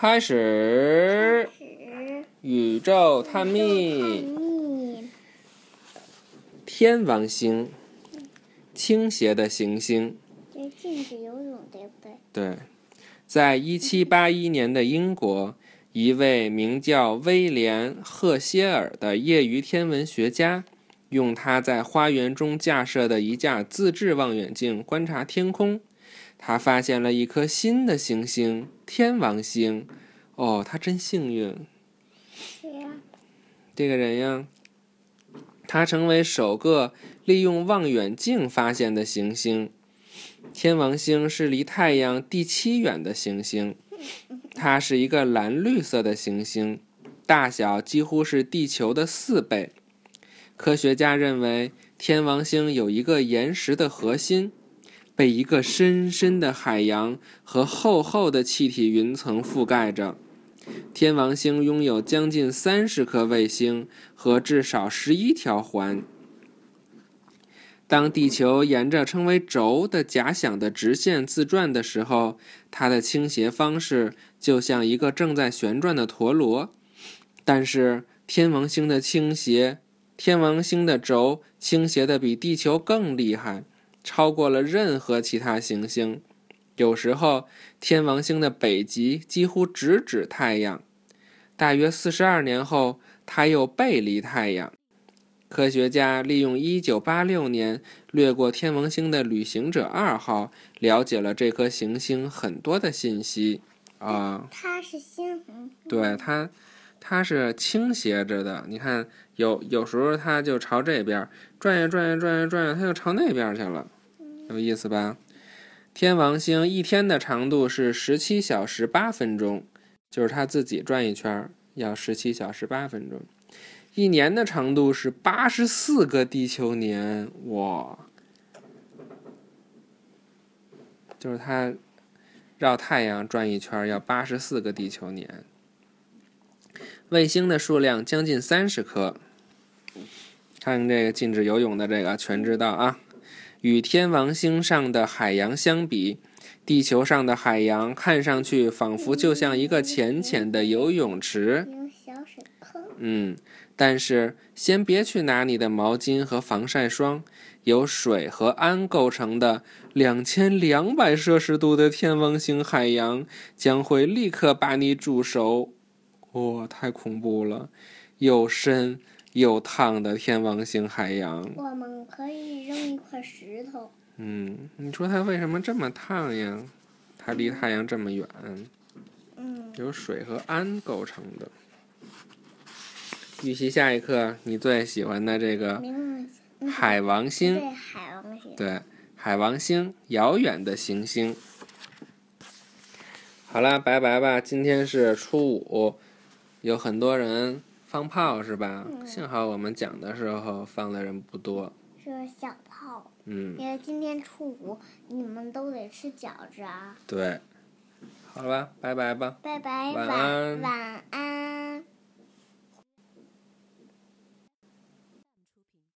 开始始宇宙探探秘。天王星，倾斜的行星。这禁止游泳，对不对？对，在一七八一年的英国，一位名叫威廉·赫歇尔的业余天文学家，用他在花园中架设的一架自制望远镜观察天空，他发现了一颗新的行星——天王星。哦，他真幸运！这个人呀，他成为首个利用望远镜发现的行星。天王星是离太阳第七远的行星，它是一个蓝绿色的行星，大小几乎是地球的四倍。科学家认为，天王星有一个岩石的核心，被一个深深的海洋和厚厚的气体云层覆盖着。天王星拥有将近三十颗卫星和至少十一条环。当地球沿着称为轴的假想的直线自转的时候，它的倾斜方式就像一个正在旋转的陀螺。但是天王星的倾斜，天王星的轴倾斜的比地球更厉害，超过了任何其他行星。有时候，天王星的北极几乎直指太阳。大约四十二年后，它又背离太阳。科学家利用1986年掠过天王星的旅行者二号，了解了这颗行星很多的信息。啊、它是星，嗯对它，它是倾斜着的。你看，有有时候它就朝这边转呀转呀转呀转呀，它就朝那边去了，有意思吧？天王星一天的长度是十七小时八分钟，就是它自己转一圈要十七小时八分钟。一年的长度是八十四个地球年，哇！就是它绕太阳转一圈要八十四个地球年。卫星的数量将近三十颗。看这个禁止游泳的这个全知道啊。与天王星上的海洋相比，地球上的海洋看上去仿佛就像一个浅浅的游泳池。有小水坑，嗯，但是先别去拿你的毛巾和防晒霜，由水和氨构成的两千两百摄氏度的天王星海洋将会立刻把你煮熟。哇、太恐怖了！又深又烫的天王星海洋。我们可以扔一块石头。嗯，你说它为什么这么烫呀？它离太阳这么远，嗯，由水和氨构成的。预习下一课，你最喜欢的这个海王星，对海王星，对，海王星，遥远的行星。好啦，拜拜吧。今天是初五，有很多人放炮是吧？嗯幸好我们讲的时候放的人不多。是小炮。嗯，因为今天初五，你们都得吃饺子啊！对。好了吧，拜拜吧。拜拜，晚晚安晚安。